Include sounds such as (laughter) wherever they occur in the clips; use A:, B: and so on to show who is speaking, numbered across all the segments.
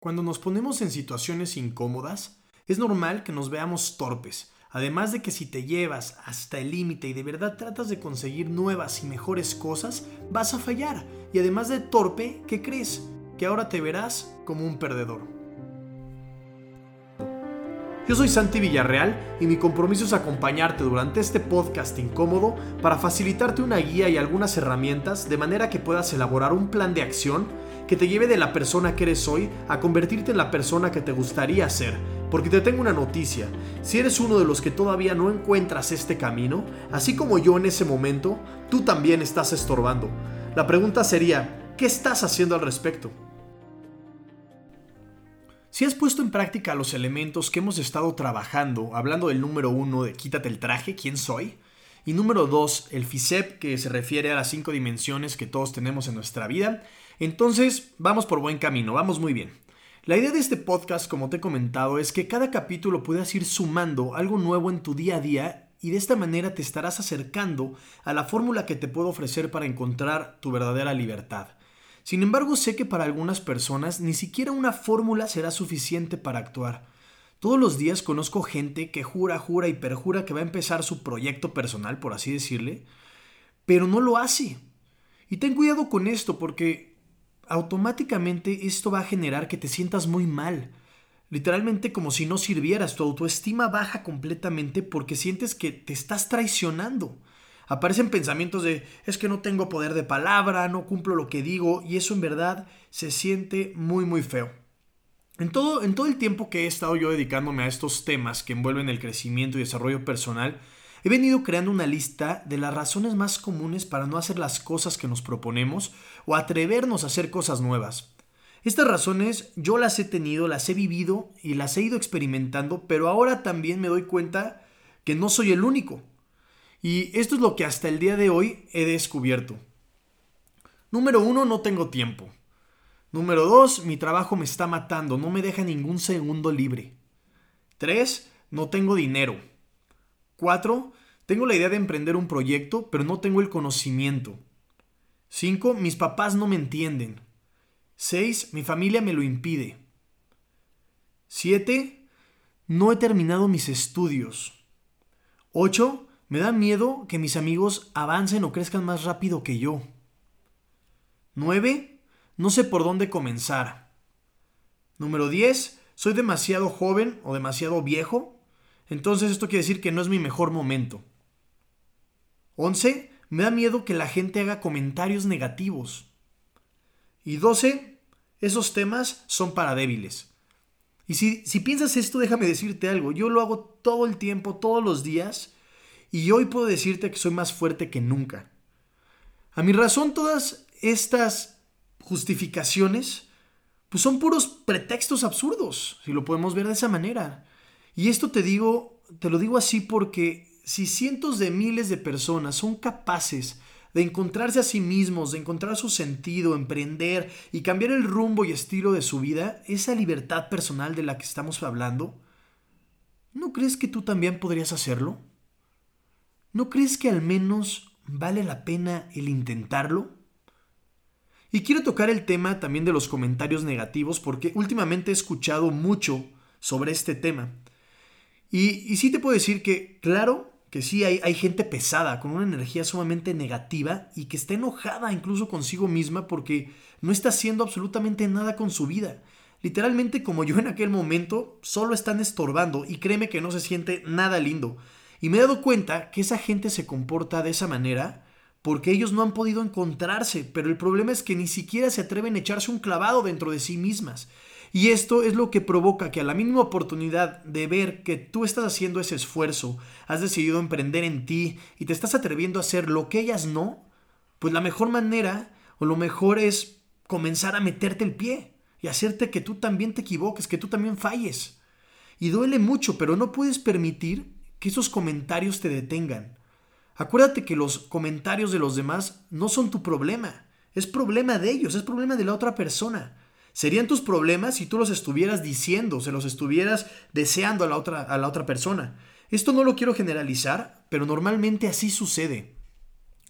A: Cuando nos ponemos en situaciones incómodas, es normal que nos veamos torpes, además de que si te llevas hasta el límite y de verdad tratas de conseguir nuevas y mejores cosas, vas a fallar. Y además de torpe, ¿qué crees? Que ahora te verás como un perdedor. Yo soy Santi Villarreal y mi compromiso es acompañarte durante este podcast incómodo para facilitarte una guía y algunas herramientas de manera que puedas elaborar un plan de acción que te lleve de la persona que eres hoy a convertirte en la persona que te gustaría ser. Porque te tengo una noticia, si eres uno de los que todavía no encuentras este camino, así como yo en ese momento, tú también estás estorbando. La pregunta sería, ¿qué estás haciendo al respecto? Si has puesto en práctica los elementos que hemos estado trabajando, hablando del número uno de quítate el traje, ¿quién soy? Y número dos, el FICEP, que se refiere a las cinco dimensiones que todos tenemos en nuestra vida, entonces vamos por buen camino, vamos muy bien. La idea de este podcast, como te he comentado, es que cada capítulo puedas ir sumando algo nuevo en tu día a día y de esta manera te estarás acercando a la fórmula que te puedo ofrecer para encontrar tu verdadera libertad. Sin embargo, sé que para algunas personas ni siquiera una fórmula será suficiente para actuar. Todos los días conozco gente que jura, jura y perjura que va a empezar su proyecto personal, por así decirle, pero no lo hace. Y ten cuidado con esto porque automáticamente esto va a generar que te sientas muy mal. Literalmente como si no sirvieras, tu autoestima baja completamente porque sientes que te estás traicionando aparecen pensamientos de es que no tengo poder de palabra, no cumplo lo que digo y eso en verdad se siente muy muy feo. En todo, en todo el tiempo que he estado yo dedicándome a estos temas que envuelven el crecimiento y desarrollo personal, he venido creando una lista de las razones más comunes para no hacer las cosas que nos proponemos o atrevernos a hacer cosas nuevas. Estas razones yo las he tenido, las he vivido y las he ido experimentando, pero ahora también me doy cuenta que no soy el único. Y esto es lo que hasta el día de hoy he descubierto. Número uno, no tengo tiempo. Número dos, mi trabajo me está matando, no me deja ningún segundo libre. Tres, no tengo dinero. Cuatro, tengo la idea de emprender un proyecto, pero no tengo el conocimiento. Cinco, mis papás no me entienden. Seis, mi familia me lo impide. Siete, no he terminado mis estudios. Ocho, me da miedo que mis amigos avancen o crezcan más rápido que yo. 9. No sé por dónde comenzar. Número 10. Soy demasiado joven o demasiado viejo. Entonces esto quiere decir que no es mi mejor momento. 11. Me da miedo que la gente haga comentarios negativos. Y 12. Esos temas son para débiles. Y si, si piensas esto, déjame decirte algo. Yo lo hago todo el tiempo, todos los días y hoy puedo decirte que soy más fuerte que nunca. A mi razón todas estas justificaciones pues son puros pretextos absurdos, si lo podemos ver de esa manera. Y esto te digo, te lo digo así porque si cientos de miles de personas son capaces de encontrarse a sí mismos, de encontrar su sentido, emprender y cambiar el rumbo y estilo de su vida, esa libertad personal de la que estamos hablando, ¿no crees que tú también podrías hacerlo? ¿No crees que al menos vale la pena el intentarlo? Y quiero tocar el tema también de los comentarios negativos porque últimamente he escuchado mucho sobre este tema. Y, sí te puedo decir que, claro, que sí hay, hay gente pesada, con una energía sumamente negativa y que está enojada incluso consigo misma porque no está haciendo absolutamente nada con su vida. Literalmente como yo en aquel momento, solo están estorbando y créeme que no se siente nada lindo. Y me he dado cuenta que esa gente se comporta de esa manera porque ellos no han podido encontrarse, pero el problema es que ni siquiera se atreven a echarse un clavado dentro de sí mismas. Y esto es lo que provoca que a la mínima oportunidad de ver que tú estás haciendo ese esfuerzo, has decidido emprender en ti y te estás atreviendo a hacer lo que ellas no, pues la mejor manera o lo mejor es comenzar a meterte el pie y hacerte que tú también te equivoques, que tú también falles. Y duele mucho, pero no puedes permitir que esos comentarios te detengan. Acuérdate que los comentarios de los demás no son tu problema, es problema de ellos, es problema de la otra persona. Serían tus problemas si tú los estuvieras diciendo, se los estuvieras deseando a la otra, a la otra persona. Esto no lo quiero generalizar, pero normalmente así sucede.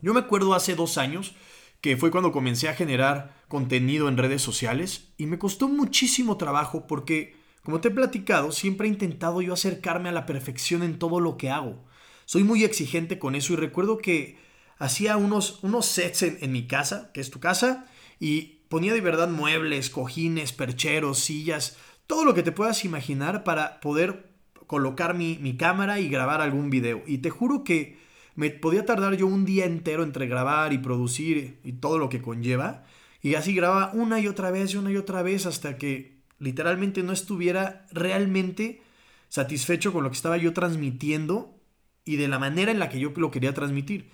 A: Yo me acuerdo hace dos años que fue cuando comencé a generar contenido en redes sociales y me costó muchísimo trabajo porque, como te he platicado, siempre he intentado yo acercarme a la perfección en todo lo que hago. Soy muy exigente con eso y recuerdo que hacía unos, unos sets en, mi casa, que es tu casa, y ponía de verdad muebles, cojines, percheros, sillas, todo lo que te puedas imaginar para poder colocar mi, mi, cámara y grabar algún video. Y te juro que me podía tardar yo un día entero entre grabar y producir y todo lo que conlleva. Y así grababa una y otra vez y una y otra vez hasta que literalmente no estuviera realmente satisfecho con lo que estaba yo transmitiendo y de la manera en la que yo lo quería transmitir.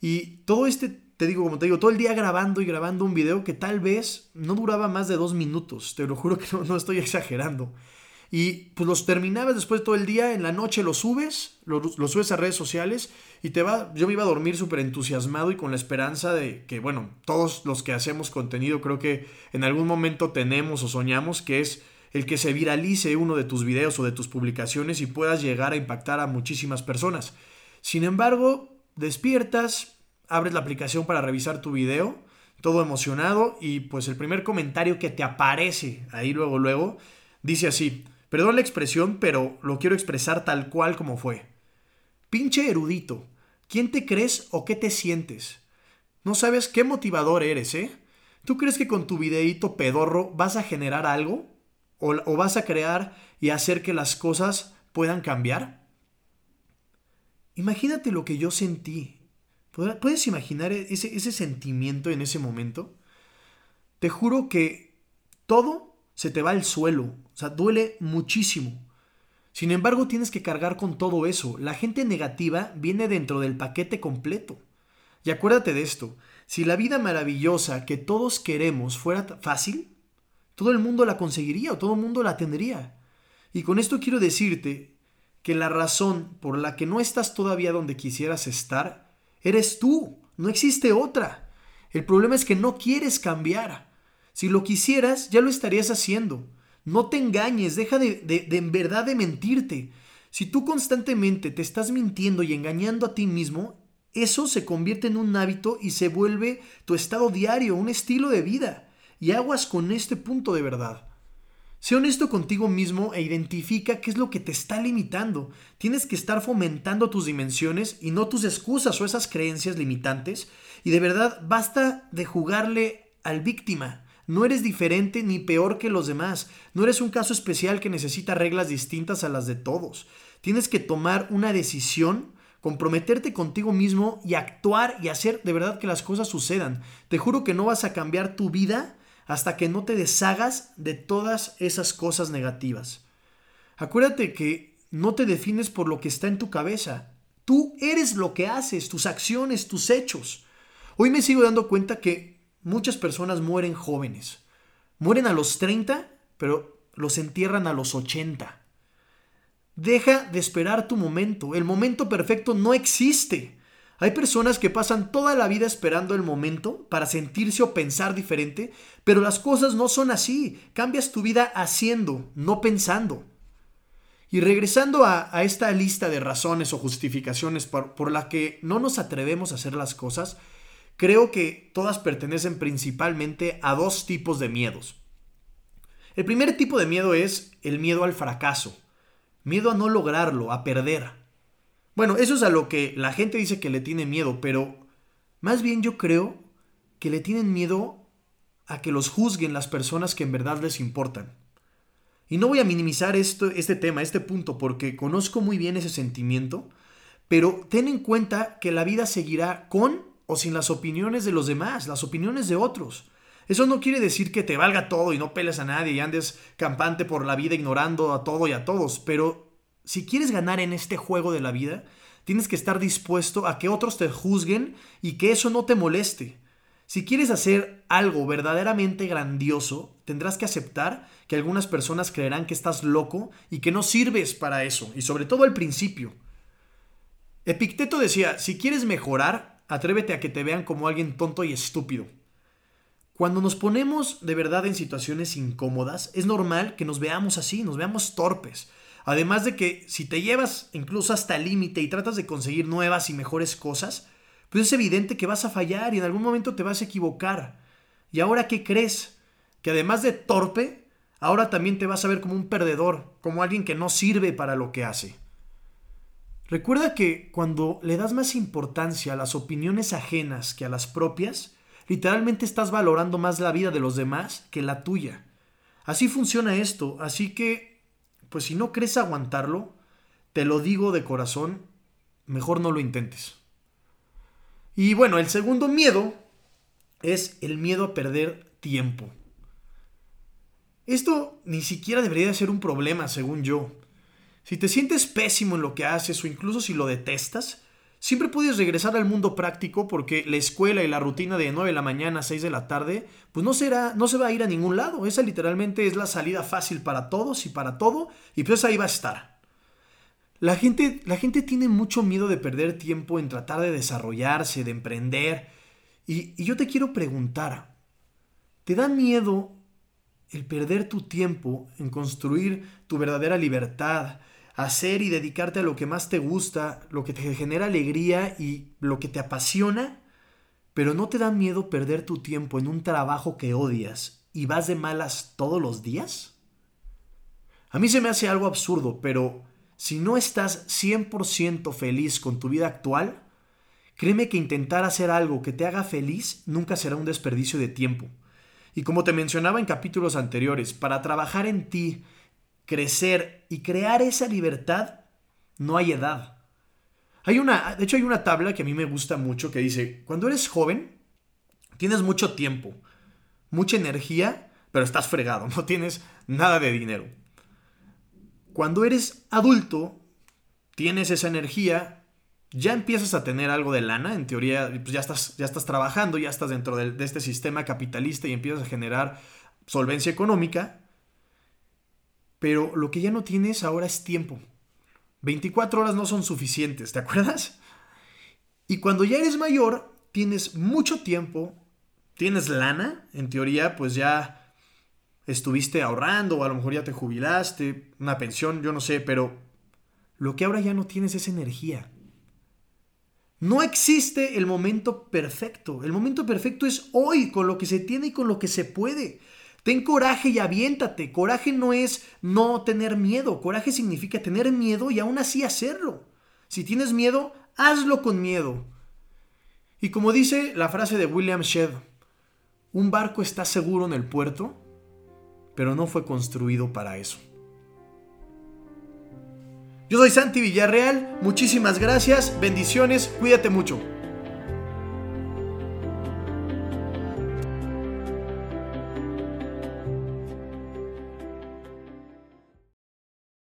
A: Y todo este, te digo, como te digo, todo el día grabando y grabando un video que tal vez no duraba más de dos minutos. Te lo juro que no, no estoy exagerando. Y pues los terminabas después todo el día, en la noche los subes, los, subes a redes sociales y te va, yo me iba a dormir súper entusiasmado y con la esperanza de que, bueno, todos los que hacemos contenido creo que en algún momento tenemos o soñamos que es el que se viralice uno de tus videos o de tus publicaciones y puedas llegar a impactar a muchísimas personas. Sin embargo, despiertas, abres la aplicación para revisar tu video, todo emocionado y pues el primer comentario que te aparece ahí luego, luego, dice así, Perdón la expresión, pero lo quiero expresar tal cual como fue. Pinche erudito, ¿quién te crees o qué te sientes? No sabes qué motivador eres, ¿eh? ¿Tú crees que con tu videíto pedorro vas a generar algo? ¿O, vas a crear y hacer que las cosas puedan cambiar? Imagínate lo que yo sentí. ¿Puedes imaginar ese sentimiento en ese momento? Te juro que todo se te va al suelo, o sea, duele muchísimo. Sin embargo, tienes que cargar con todo eso. La gente negativa viene dentro del paquete completo. Y acuérdate de esto, si la vida maravillosa que todos queremos fuera fácil, todo el mundo la conseguiría o todo el mundo la tendría. Y con esto quiero decirte que la razón por la que no estás todavía donde quisieras estar, eres tú, no existe otra. El problema es que no quieres cambiar. Si lo quisieras, ya lo estarías haciendo. No te engañes, deja de, de, en verdad de mentirte. Si tú constantemente te estás mintiendo y engañando a ti mismo, eso se convierte en un hábito y se vuelve tu estado diario, un estilo de vida. Y aguas con este punto de verdad. Sé honesto contigo mismo e identifica qué es lo que te está limitando. Tienes que estar fomentando tus dimensiones y no tus excusas o esas creencias limitantes. Y de verdad, basta de jugarle al víctima. No eres diferente ni peor que los demás. No eres un caso especial que necesita reglas distintas a las de todos. Tienes que tomar una decisión, comprometerte contigo mismo y actuar y hacer de verdad que las cosas sucedan. Te juro que no vas a cambiar tu vida hasta que no te deshagas de todas esas cosas negativas. Acuérdate que no te defines por lo que está en tu cabeza. Tú eres lo que haces, tus acciones, tus hechos. Hoy me sigo dando cuenta que muchas personas mueren jóvenes. Mueren a los 30, pero los entierran a los 80. Deja de esperar tu momento. El momento perfecto no existe. Hay personas que pasan toda la vida esperando el momento para sentirse o pensar diferente, pero las cosas no son así. Cambias tu vida haciendo, no pensando. Y regresando a, esta lista de razones o justificaciones por, por la que no nos atrevemos a hacer las cosas, creo que todas pertenecen principalmente a dos tipos de miedos. El primer tipo de miedo es el miedo al fracaso, miedo a no lograrlo, a perder. Bueno, eso es a lo que la gente dice que le tiene miedo, pero más bien yo creo que le tienen miedo a que los juzguen las personas que en verdad les importan. Y no voy a minimizar esto, este tema, este punto, porque conozco muy bien ese sentimiento, pero ten en cuenta que la vida seguirá con o sin las opiniones de los demás, las opiniones de otros. Eso no quiere decir que te valga todo y no peles a nadie y andes campante por la vida ignorando a todo y a todos, pero si quieres ganar en este juego de la vida, tienes que estar dispuesto a que otros te juzguen y que eso no te moleste. Si quieres hacer algo verdaderamente grandioso, tendrás que aceptar que algunas personas creerán que estás loco y que no sirves para eso, y sobre todo al principio. Epicteto decía, si quieres mejorar, Atrévete a que te vean como alguien tonto y estúpido. Cuando nos ponemos de verdad en situaciones incómodas, es normal que nos veamos así, nos veamos torpes. Además de que si te llevas incluso hasta el límite y tratas de conseguir nuevas y mejores cosas, pues es evidente que vas a fallar y en algún momento te vas a equivocar. ¿Y ahora qué crees? Que además de torpe, ahora también te vas a ver como un perdedor, como alguien que no sirve para lo que hace. Recuerda que cuando le das más importancia a las opiniones ajenas que a las propias, literalmente estás valorando más la vida de los demás que la tuya. Así funciona esto, así que, pues si no crees aguantarlo, te lo digo de corazón, mejor no lo intentes. Y bueno, el segundo miedo es el miedo a perder tiempo. Esto ni siquiera debería ser un problema, según yo. Si te sientes pésimo en lo que haces o incluso si lo detestas, siempre puedes regresar al mundo práctico porque la escuela y la rutina de 9 de la mañana a 6 de la tarde, pues no será, no se va a ir a ningún lado. Esa literalmente es la salida fácil para todos y para todo, y pues ahí va a estar. La gente, la gente tiene mucho miedo de perder tiempo en tratar de desarrollarse, de emprender. Y, y yo te quiero preguntar, ¿te da miedo el perder tu tiempo en construir tu verdadera libertad, hacer y dedicarte a lo que más te gusta, lo que te genera alegría y lo que te apasiona, pero no te da miedo perder tu tiempo en un trabajo que odias y vas de malas todos los días? A mí se me hace algo absurdo, pero si no estás 100% feliz con tu vida actual, créeme que intentar hacer algo que te haga feliz nunca será un desperdicio de tiempo. Y como te mencionaba en capítulos anteriores, para trabajar en ti, crecer y crear esa libertad, no hay edad. Hay una, de hecho hay una tabla que a mí me gusta mucho que dice, cuando eres joven, tienes mucho tiempo, mucha energía, pero estás fregado, (laughs) no tienes nada de dinero. Cuando eres adulto, tienes esa energía, ya empiezas a tener algo de lana, en teoría pues ya, estás, ya estás trabajando, ya estás dentro de, de este sistema capitalista y empiezas a generar solvencia económica, pero lo que ya no tienes ahora es tiempo. 24 horas no son suficientes, ¿te acuerdas? Y cuando ya eres mayor, tienes mucho tiempo, tienes lana, en teoría pues ya estuviste ahorrando o a lo mejor ya te jubilaste, una pensión, yo no sé, pero lo que ahora ya no tienes es energía. No existe el momento perfecto. El momento perfecto es hoy, con lo que se tiene y con lo que se puede. Ten coraje y aviéntate. Coraje no es no tener miedo. Coraje significa tener miedo y aún así hacerlo. Si tienes miedo, hazlo con miedo. Y como dice la frase de William Shedd, un barco está seguro en el puerto, pero no fue construido para eso. Yo soy Santi Villarreal, muchísimas gracias, bendiciones, cuídate mucho.